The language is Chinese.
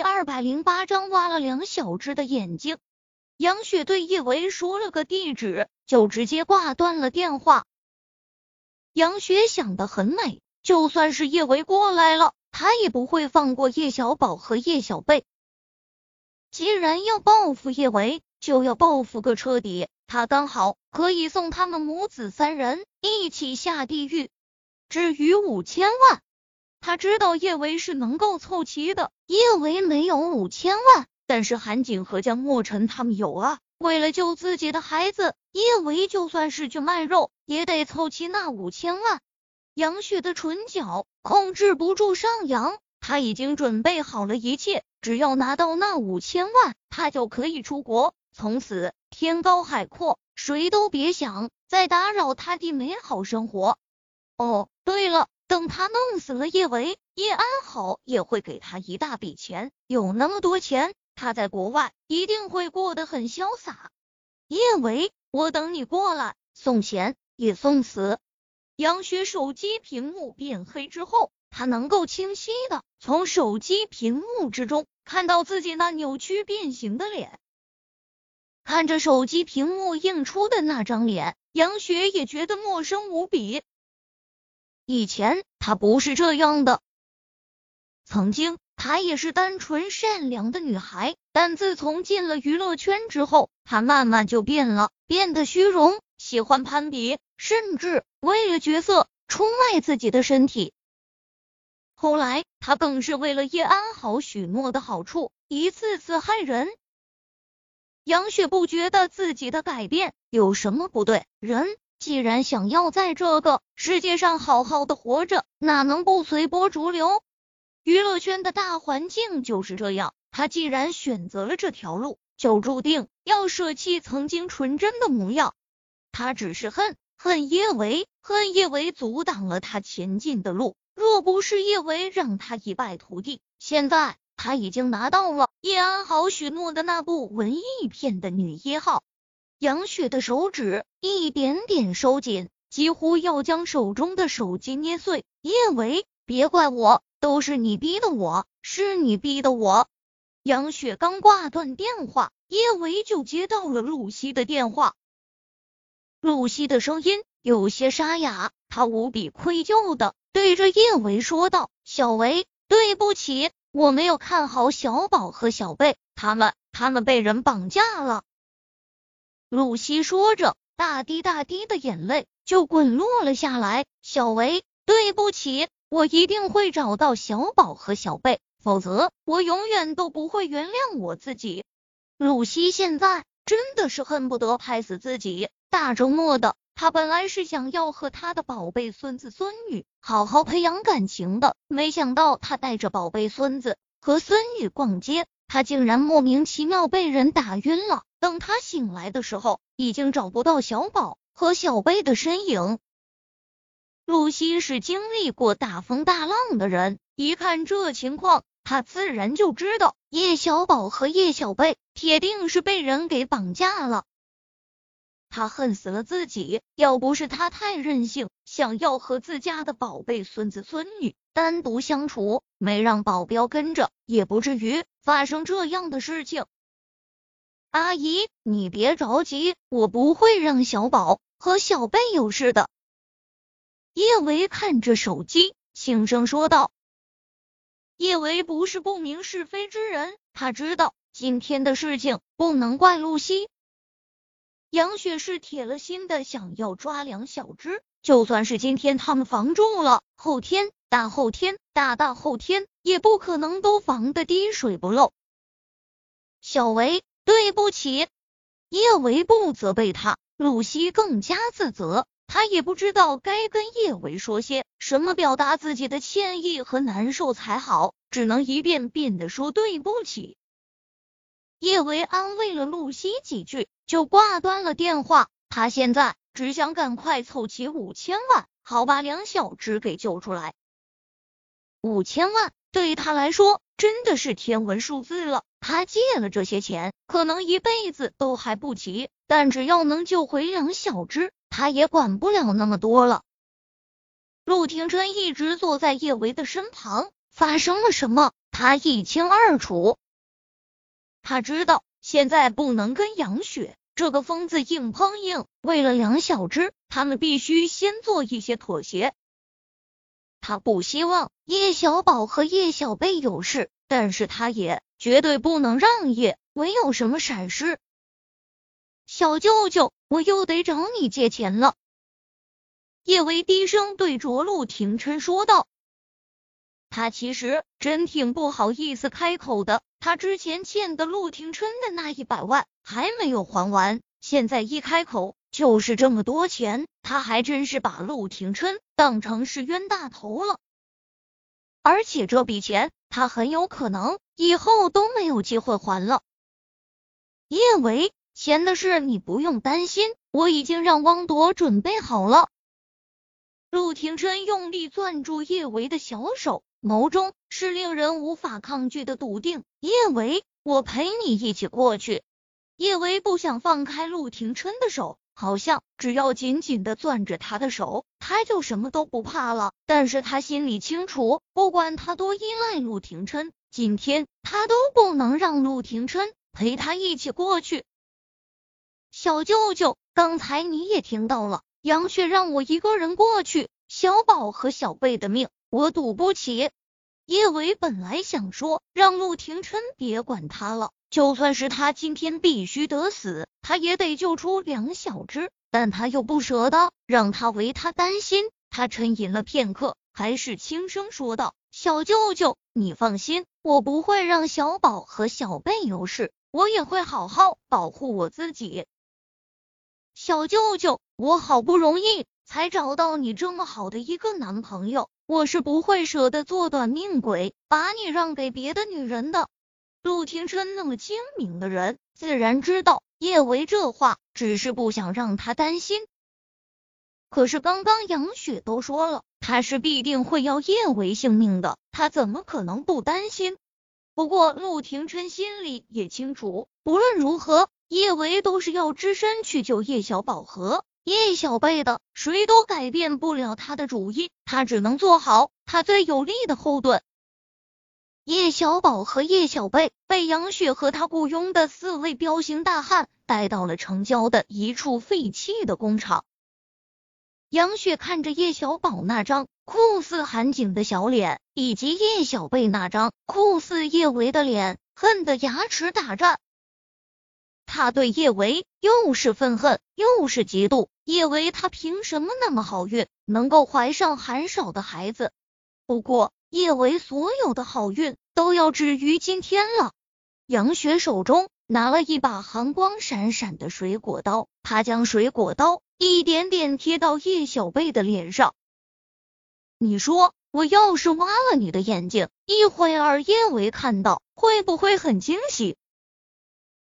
第二百零八章挖了梁小只的眼睛。杨雪对叶维说了个地址，就直接挂断了电话。杨雪想的很美，就算是叶维过来了，她也不会放过叶小宝和叶小贝。既然要报复叶维，就要报复个彻底。他刚好可以送他们母子三人一起下地狱。至于五千万，他知道叶维是能够凑齐的。叶维没有五千万，但是韩景和江墨尘他们有啊。为了救自己的孩子，叶维就算是去卖肉，也得凑齐那五千万。杨雪的唇角控制不住上扬，他已经准备好了一切，只要拿到那五千万，他就可以出国，从此。天高海阔，谁都别想再打扰他的美好生活。哦，对了，等他弄死了叶维，叶安好也会给他一大笔钱。有那么多钱，他在国外一定会过得很潇洒。叶维，我等你过来，送钱也送死。杨雪手机屏幕变黑之后，他能够清晰的从手机屏幕之中看到自己那扭曲变形的脸。看着手机屏幕映出的那张脸，杨雪也觉得陌生无比。以前她不是这样的，曾经她也是单纯善良的女孩，但自从进了娱乐圈之后，她慢慢就变了，变得虚荣，喜欢攀比，甚至为了角色出卖自己的身体。后来，她更是为了叶安好许诺的好处，一次次害人。杨雪不觉得自己的改变有什么不对。人既然想要在这个世界上好好的活着，哪能不随波逐流？娱乐圈的大环境就是这样。他既然选择了这条路，就注定要舍弃曾经纯真的模样。他只是恨恨叶维，恨叶维阻挡了他前进的路。若不是叶维让他一败涂地，现在。他已经拿到了叶安好许诺的那部文艺片的女一号，杨雪的手指一点点收紧，几乎要将手中的手机捏碎。叶维，别怪我，都是你逼的我，是你逼的我。杨雪刚挂断电话，叶维就接到了露西的电话。露西的声音有些沙哑，她无比愧疚的对着叶维说道：“小维，对不起。”我没有看好小宝和小贝，他们他们被人绑架了。露西说着，大滴大滴的眼泪就滚落了下来。小维，对不起，我一定会找到小宝和小贝，否则我永远都不会原谅我自己。露西现在真的是恨不得拍死自己。大周末的，她本来是想要和她的宝贝孙子孙女。好好培养感情的，没想到他带着宝贝孙子和孙女逛街，他竟然莫名其妙被人打晕了。等他醒来的时候，已经找不到小宝和小贝的身影。露西是经历过大风大浪的人，一看这情况，他自然就知道叶小宝和叶小贝铁定是被人给绑架了。他恨死了自己，要不是他太任性，想要和自家的宝贝孙子孙女单独相处，没让保镖跟着，也不至于发生这样的事情。阿姨，你别着急，我不会让小宝和小贝有事的。叶维看着手机，轻声说道：“叶维不是不明是非之人，他知道今天的事情不能怪露西。”杨雪是铁了心的想要抓梁小芝，就算是今天他们防住了，后天、大后天、大大后天也不可能都防的滴水不漏。小维，对不起。叶维不责备他，露西更加自责，他也不知道该跟叶维说些什么，表达自己的歉意和难受才好，只能一遍遍的说对不起。叶维安慰了露西几句，就挂断了电话。他现在只想赶快凑齐五千万，好把梁小只给救出来。五千万对于他来说真的是天文数字了。他借了这些钱，可能一辈子都还不齐，但只要能救回两小只，他也管不了那么多了。陆廷琛一直坐在叶维的身旁，发生了什么？他一清二楚。他知道现在不能跟杨雪这个疯子硬碰硬，为了两小只，他们必须先做一些妥协。他不希望叶小宝和叶小贝有事，但是他也绝对不能让叶维有什么闪失。小舅舅，我又得找你借钱了。叶维低声对着陆廷琛说道。他其实真挺不好意思开口的，他之前欠的陆廷琛的那一百万还没有还完，现在一开口就是这么多钱，他还真是把陆廷琛当成是冤大头了。而且这笔钱他很有可能以后都没有机会还了。叶维，钱的事你不用担心，我已经让汪铎准备好了。陆廷琛用力攥住叶维的小手。眸中是令人无法抗拒的笃定。叶维，我陪你一起过去。叶维不想放开陆廷琛的手，好像只要紧紧的攥着他的手，他就什么都不怕了。但是他心里清楚，不管他多依赖陆廷琛，今天他都不能让陆廷琛陪他一起过去。小舅舅，刚才你也听到了，杨雪让我一个人过去，小宝和小贝的命。我赌不起。叶伟本来想说让陆廷琛别管他了，就算是他今天必须得死，他也得救出梁小只，但他又不舍得让他为他担心。他沉吟了片刻，还是轻声说道：“小舅舅，你放心，我不会让小宝和小贝有事，我也会好好保护我自己。小舅舅，我好不容易才找到你这么好的一个男朋友。”我是不会舍得做短命鬼，把你让给别的女人的。陆廷琛那么精明的人，自然知道叶维这话只是不想让他担心。可是刚刚杨雪都说了，他是必定会要叶维性命的，他怎么可能不担心？不过陆廷琛心里也清楚，不论如何，叶维都是要只身去救叶小宝和。叶小贝的，谁都改变不了他的主意，他只能做好他最有力的后盾。叶小宝和叶小贝被杨雪和他雇佣的四位彪形大汉带到了城郊的一处废弃的工厂。杨雪看着叶小宝那张酷似韩景的小脸，以及叶小贝那张酷似叶维的脸，恨得牙齿打颤。他对叶维又是愤恨又是嫉妒。叶维他凭什么那么好运，能够怀上韩少的孩子？不过叶维所有的好运都要止于今天了。杨雪手中拿了一把寒光闪闪的水果刀，她将水果刀一点点贴到叶小贝的脸上。你说，我要是挖了你的眼睛，一会儿叶维看到会不会很惊喜？